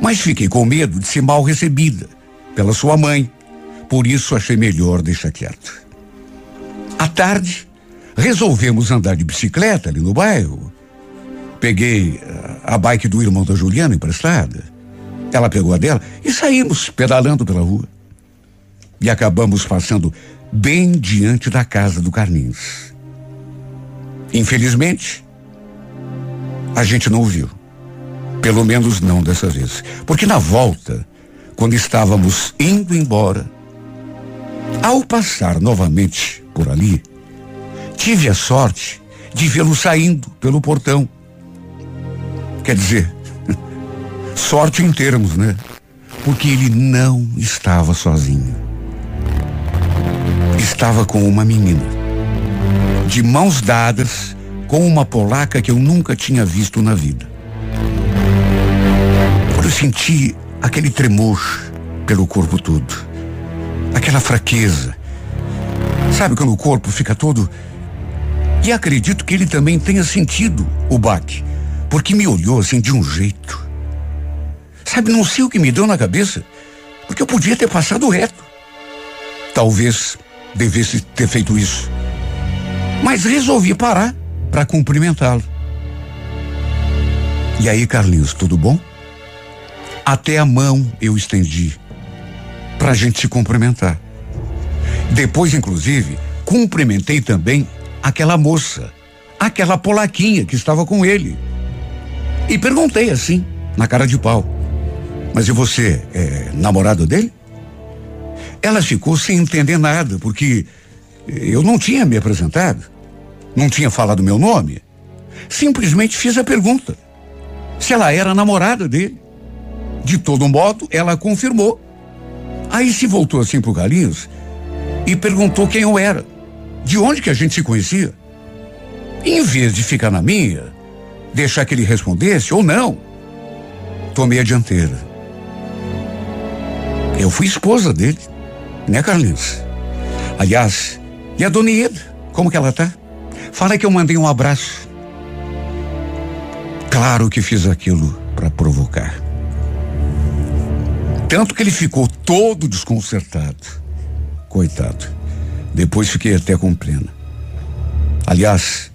Mas fiquei com medo de ser mal recebida pela sua mãe. Por isso achei melhor deixar quieto. À tarde, resolvemos andar de bicicleta ali no bairro. Peguei eh, a bike do irmão da Juliana emprestada. Ela pegou a dela e saímos pedalando pela rua. E acabamos passando bem diante da casa do Carlinhos. Infelizmente, a gente não o viu. Pelo menos não dessa vez. Porque na volta, quando estávamos indo embora, ao passar novamente por ali, tive a sorte de vê-lo saindo pelo portão. Quer dizer, [laughs] sorte em termos, né? Porque ele não estava sozinho. Estava com uma menina, de mãos dadas, com uma polaca que eu nunca tinha visto na vida. Eu senti aquele tremor pelo corpo todo, aquela fraqueza. Sabe quando o corpo fica todo. E acredito que ele também tenha sentido o baque, porque me olhou assim de um jeito. Sabe, não sei o que me deu na cabeça, porque eu podia ter passado reto. Talvez devesse ter feito isso. Mas resolvi parar para cumprimentá-lo. E aí, Carlinhos, tudo bom? Até a mão eu estendi para a gente se cumprimentar. Depois, inclusive, cumprimentei também aquela moça, aquela polaquinha que estava com ele. E perguntei assim, na cara de pau: Mas e você é namorado dele? Ela ficou sem entender nada, porque eu não tinha me apresentado, não tinha falado meu nome. Simplesmente fiz a pergunta: se ela era namorada dele. De todo modo, ela confirmou. Aí se voltou assim pro Galinhos e perguntou quem eu era, de onde que a gente se conhecia. Em vez de ficar na minha, deixar que ele respondesse ou não, tomei a dianteira. Eu fui esposa dele, né, Carlinhos? Aliás, e a dona Ieda, como que ela tá? Fala que eu mandei um abraço. Claro que fiz aquilo para provocar. Tanto que ele ficou todo desconcertado. Coitado. Depois fiquei até com pena. Aliás,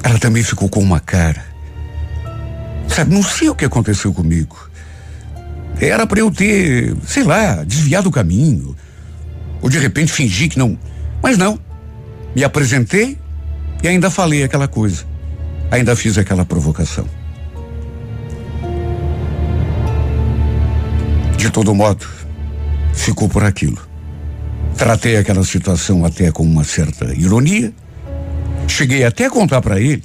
ela também ficou com uma cara. Sabe, não sei o que aconteceu comigo. Era para eu ter, sei lá, desviado o caminho. Ou de repente fingir que não. Mas não. Me apresentei e ainda falei aquela coisa. Ainda fiz aquela provocação. De todo modo, ficou por aquilo. Tratei aquela situação até com uma certa ironia. Cheguei até a contar para ele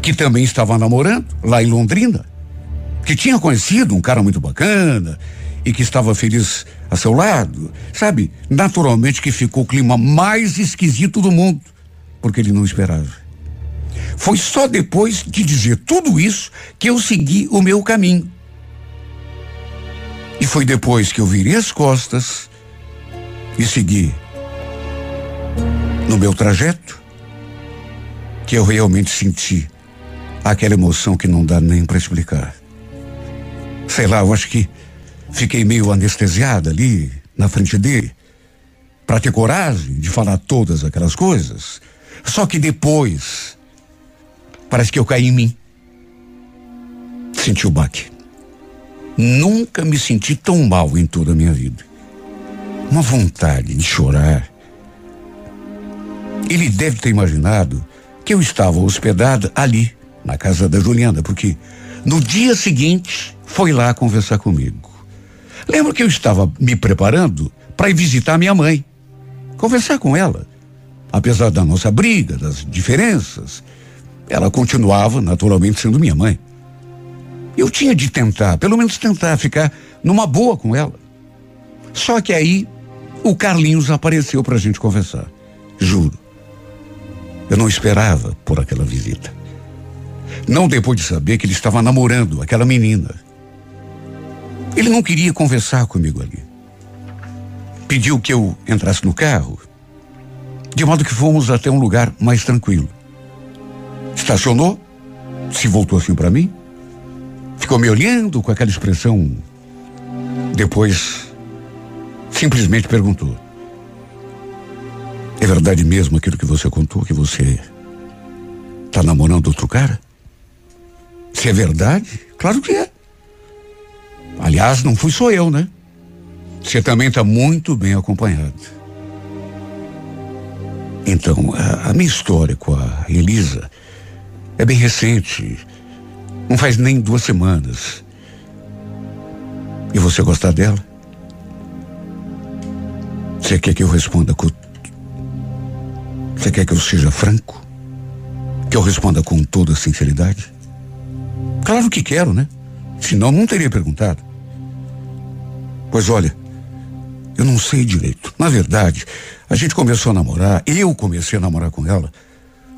que também estava namorando lá em Londrina, que tinha conhecido um cara muito bacana e que estava feliz a seu lado. Sabe, naturalmente que ficou o clima mais esquisito do mundo, porque ele não esperava. Foi só depois de dizer tudo isso que eu segui o meu caminho. E foi depois que eu virei as costas e segui no meu trajeto que eu realmente senti aquela emoção que não dá nem para explicar. Sei lá, eu acho que fiquei meio anestesiada ali na frente dele para ter coragem de falar todas aquelas coisas. Só que depois parece que eu caí em mim. Senti o baque. Nunca me senti tão mal em toda a minha vida. Uma vontade de chorar. Ele deve ter imaginado que eu estava hospedada ali, na casa da Juliana, porque no dia seguinte foi lá conversar comigo. Lembro que eu estava me preparando para ir visitar minha mãe, conversar com ela. Apesar da nossa briga, das diferenças, ela continuava naturalmente sendo minha mãe. Eu tinha de tentar, pelo menos tentar ficar numa boa com ela. Só que aí o Carlinhos apareceu para a gente conversar. Juro. Eu não esperava por aquela visita. Não depois de saber que ele estava namorando aquela menina. Ele não queria conversar comigo ali. Pediu que eu entrasse no carro, de modo que fomos até um lugar mais tranquilo. Estacionou, se voltou assim para mim, ficou me olhando com aquela expressão. Depois, simplesmente perguntou: É verdade mesmo aquilo que você contou, que você está namorando outro cara? Se é verdade, claro que é. Aliás, não fui só eu, né? Você também está muito bem acompanhado. Então, a, a, minha história com a Elisa é bem recente. Não faz nem duas semanas. E você gosta dela? Você quer que eu responda com. Você quer que eu seja franco? Que eu responda com toda sinceridade? Claro que quero, né? Senão não teria perguntado. Pois olha, eu não sei direito. Na verdade, a gente começou a namorar, eu comecei a namorar com ela,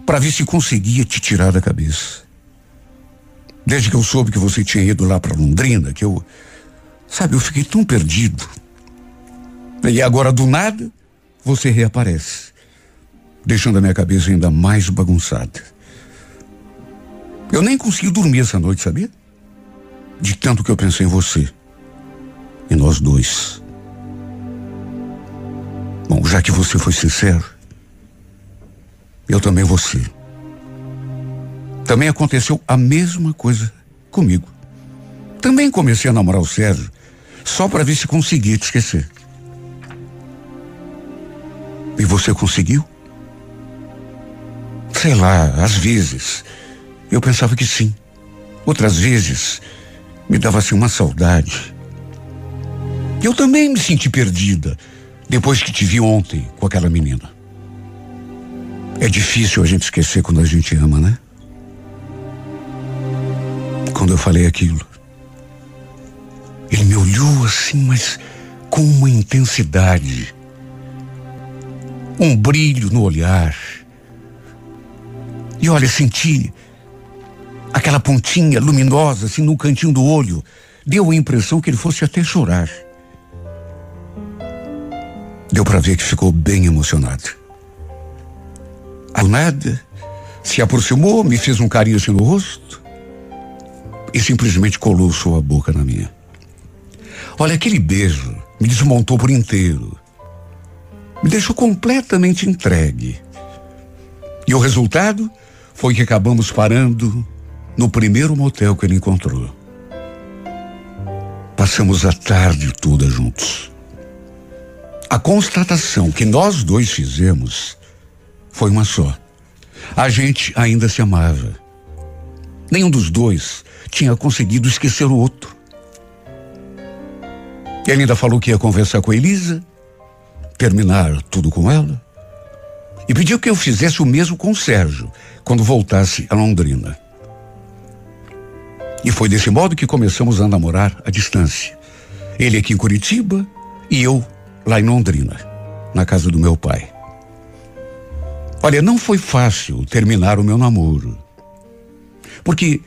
para ver se conseguia te tirar da cabeça. Desde que eu soube que você tinha ido lá para Londrina, que eu. Sabe, eu fiquei tão perdido. E agora, do nada, você reaparece, deixando a minha cabeça ainda mais bagunçada. Eu nem consegui dormir essa noite, sabia? De tanto que eu pensei em você. E nós dois. Bom, já que você foi sincero, eu também vou ser. Também aconteceu a mesma coisa comigo. Também comecei a namorar o Sérgio só para ver se conseguia te esquecer. E você conseguiu? Sei lá, às vezes eu pensava que sim. Outras vezes me dava assim uma saudade. Eu também me senti perdida depois que te vi ontem com aquela menina. É difícil a gente esquecer quando a gente ama, né? Quando eu falei aquilo, ele me olhou assim, mas com uma intensidade, um brilho no olhar. E olha, senti aquela pontinha luminosa assim no cantinho do olho. Deu a impressão que ele fosse até chorar. Deu para ver que ficou bem emocionado. Nada, se aproximou, me fez um carinho assim no rosto e simplesmente colou sua boca na minha. Olha, aquele beijo me desmontou por inteiro. Me deixou completamente entregue. E o resultado foi que acabamos parando no primeiro motel que ele encontrou. Passamos a tarde toda juntos. A constatação que nós dois fizemos foi uma só. A gente ainda se amava. Nenhum dos dois tinha conseguido esquecer o outro. Ele ainda falou que ia conversar com a Elisa, terminar tudo com ela, e pediu que eu fizesse o mesmo com o Sérgio quando voltasse a Londrina. E foi desse modo que começamos a namorar à distância. Ele aqui em Curitiba e eu lá em Londrina, na casa do meu pai. Olha, não foi fácil terminar o meu namoro. Porque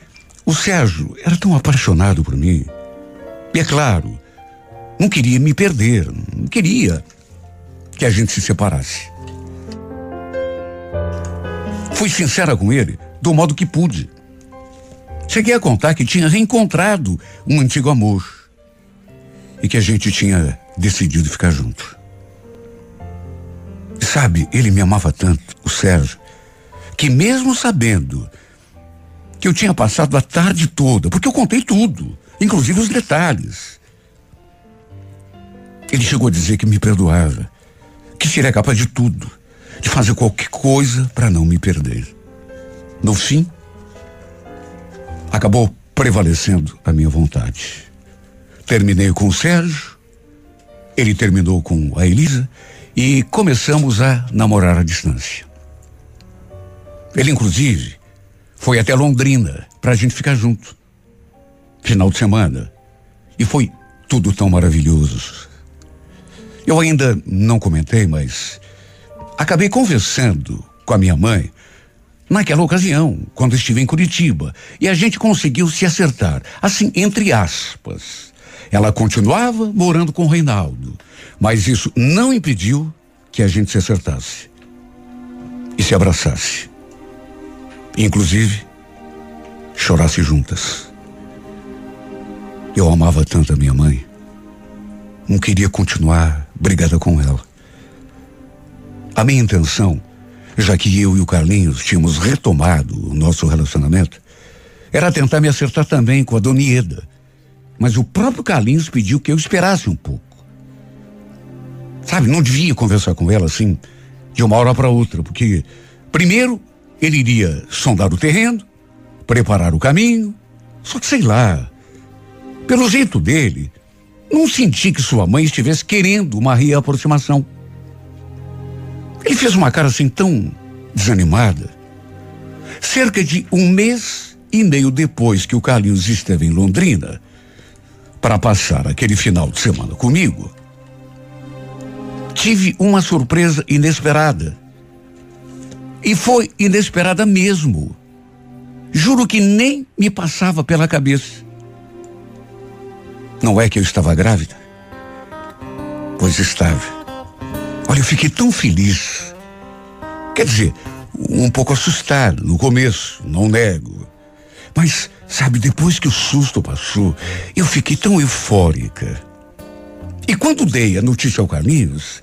o Sérgio era tão apaixonado por mim. E é claro, não queria me perder, não queria que a gente se separasse. Fui sincera com ele, do modo que pude. Cheguei a contar que tinha reencontrado um antigo amor e que a gente tinha decidido ficar junto. Sabe, ele me amava tanto, o Sérgio, que mesmo sabendo que eu tinha passado a tarde toda, porque eu contei tudo, inclusive os detalhes, ele chegou a dizer que me perdoava, que seria capaz de tudo, de fazer qualquer coisa para não me perder. No fim, acabou prevalecendo a minha vontade. Terminei com o Sérgio, ele terminou com a Elisa e começamos a namorar à distância. Ele, inclusive, foi até Londrina para a gente ficar junto. Final de semana. E foi tudo tão maravilhoso. Eu ainda não comentei, mas acabei conversando com a minha mãe naquela ocasião, quando estive em Curitiba, e a gente conseguiu se acertar, assim, entre aspas. Ela continuava morando com o Reinaldo, mas isso não impediu que a gente se acertasse e se abraçasse. Inclusive, chorasse juntas. Eu amava tanto a minha mãe. Não queria continuar brigada com ela. A minha intenção, já que eu e o Carlinhos tínhamos retomado o nosso relacionamento, era tentar me acertar também com a Dona Ieda, mas o próprio Carlinhos pediu que eu esperasse um pouco. Sabe, não devia conversar com ela assim, de uma hora para outra, porque, primeiro, ele iria sondar o terreno, preparar o caminho, só que sei lá. Pelo jeito dele, não senti que sua mãe estivesse querendo uma reaproximação. Ele fez uma cara assim tão desanimada. Cerca de um mês e meio depois que o Carlinhos esteve em Londrina, para passar aquele final de semana comigo, tive uma surpresa inesperada. E foi inesperada mesmo. Juro que nem me passava pela cabeça. Não é que eu estava grávida? Pois estava. Olha, eu fiquei tão feliz. Quer dizer, um pouco assustado no começo, não nego. Mas Sabe, depois que o susto passou, eu fiquei tão eufórica. E quando dei a notícia ao Carlinhos,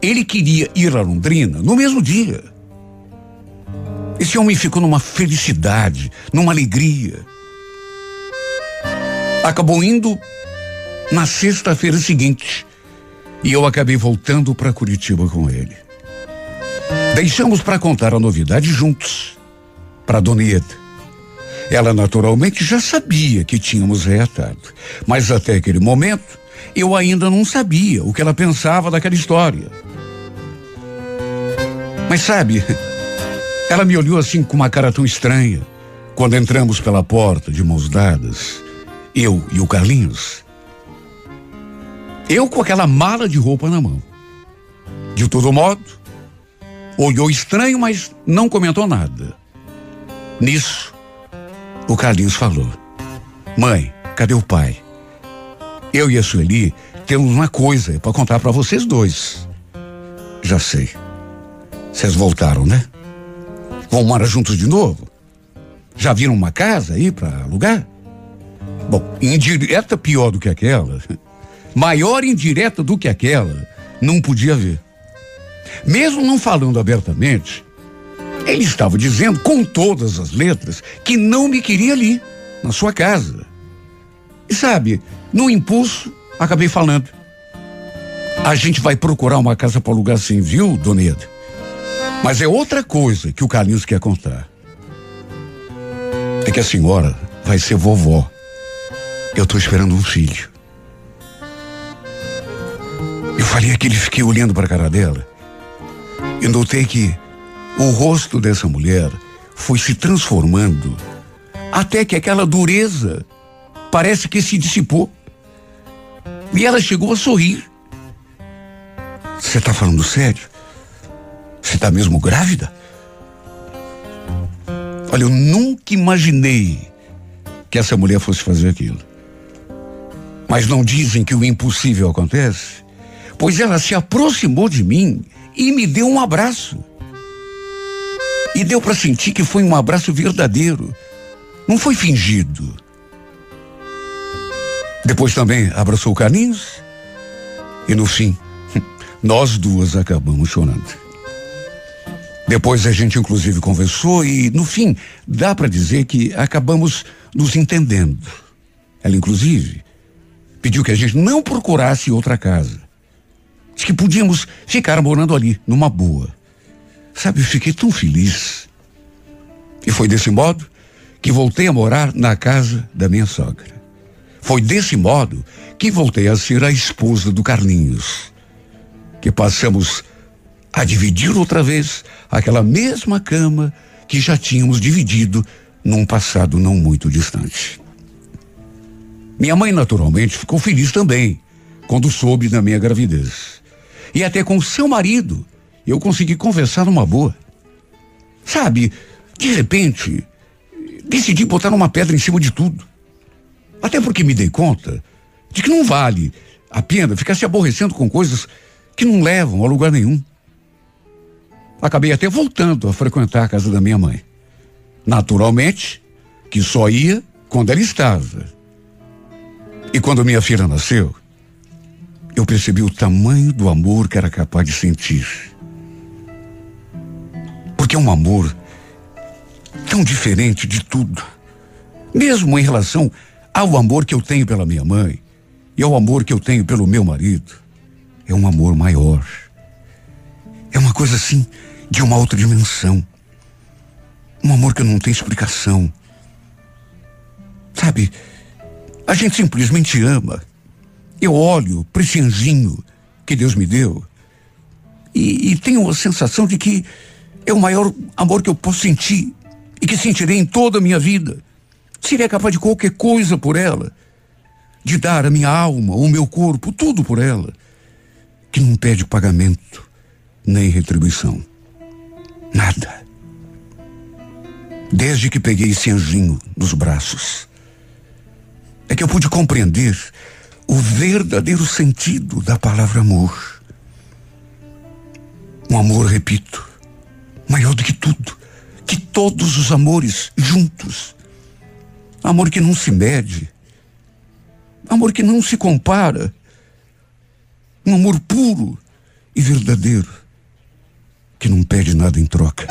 ele queria ir a Londrina no mesmo dia. Esse homem ficou numa felicidade, numa alegria. Acabou indo na sexta-feira seguinte e eu acabei voltando para Curitiba com ele. Deixamos para contar a novidade juntos para Dona Ieda. Ela naturalmente já sabia que tínhamos reatado, mas até aquele momento eu ainda não sabia o que ela pensava daquela história. Mas sabe, [laughs] ela me olhou assim com uma cara tão estranha quando entramos pela porta de mãos dadas, eu e o Carlinhos. Eu com aquela mala de roupa na mão. De todo modo, olhou estranho, mas não comentou nada. Nisso, o Carlinhos falou: Mãe, cadê o pai? Eu e a Sueli temos uma coisa para contar para vocês dois. Já sei. Vocês voltaram, né? Vão morar juntos de novo? Já viram uma casa aí para alugar? Bom, indireta pior do que aquela, maior indireta do que aquela, não podia haver. Mesmo não falando abertamente, ele estava dizendo com todas as letras que não me queria ali, na sua casa. E sabe, no impulso, acabei falando. A gente vai procurar uma casa para alugar sim, viu, Dona Eda? Mas é outra coisa que o Carlinhos quer contar. É que a senhora vai ser vovó. Eu estou esperando um filho. Eu falei aquele, fiquei olhando para a cara dela e notei que o rosto dessa mulher foi se transformando até que aquela dureza parece que se dissipou. E ela chegou a sorrir. Você está falando sério? Você está mesmo grávida? Olha, eu nunca imaginei que essa mulher fosse fazer aquilo. Mas não dizem que o impossível acontece? Pois ela se aproximou de mim e me deu um abraço. E deu para sentir que foi um abraço verdadeiro. Não foi fingido. Depois também abraçou o Carlinhos. E no fim, [laughs] nós duas acabamos chorando. Depois a gente inclusive conversou e no fim dá para dizer que acabamos nos entendendo. Ela inclusive pediu que a gente não procurasse outra casa. Que podíamos ficar morando ali numa boa. Sabe, eu fiquei tão feliz. E foi desse modo que voltei a morar na casa da minha sogra. Foi desse modo que voltei a ser a esposa do Carlinhos. Que passamos a dividir outra vez aquela mesma cama que já tínhamos dividido num passado não muito distante. Minha mãe, naturalmente, ficou feliz também quando soube da minha gravidez. E até com seu marido eu consegui conversar numa boa. Sabe, de repente, decidi botar uma pedra em cima de tudo. Até porque me dei conta de que não vale a pena ficar se aborrecendo com coisas que não levam a lugar nenhum. Acabei até voltando a frequentar a casa da minha mãe. Naturalmente, que só ia quando ela estava. E quando minha filha nasceu, eu percebi o tamanho do amor que era capaz de sentir. Porque é um amor tão diferente de tudo. Mesmo em relação ao amor que eu tenho pela minha mãe e ao amor que eu tenho pelo meu marido. É um amor maior. É uma coisa assim de uma outra dimensão. Um amor que não tem explicação. Sabe, a gente simplesmente ama. Eu olho para esse anjinho que Deus me deu e, e tenho a sensação de que é o maior amor que eu posso sentir e que sentirei em toda a minha vida. Seria capaz de qualquer coisa por ela, de dar a minha alma, o meu corpo, tudo por ela, que não pede pagamento nem retribuição. Nada. Desde que peguei esse anjinho nos braços, é que eu pude compreender o verdadeiro sentido da palavra amor. Um amor, repito, maior do que tudo, que todos os amores juntos. Amor que não se mede, amor que não se compara, um amor puro e verdadeiro, que não pede nada em troca.